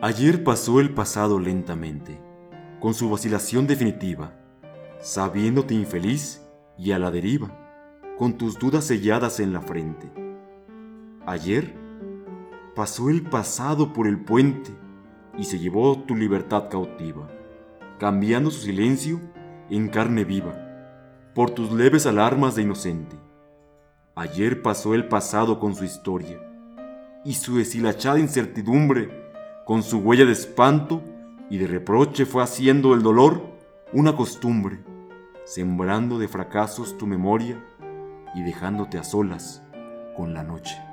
Ayer pasó el pasado lentamente, con su vacilación definitiva, sabiéndote infeliz y a la deriva, con tus dudas selladas en la frente. Ayer pasó el pasado por el puente y se llevó tu libertad cautiva, cambiando su silencio en carne viva, por tus leves alarmas de inocente. Ayer pasó el pasado con su historia, y su deshilachada incertidumbre, con su huella de espanto y de reproche fue haciendo el dolor una costumbre, sembrando de fracasos tu memoria y dejándote a solas con la noche.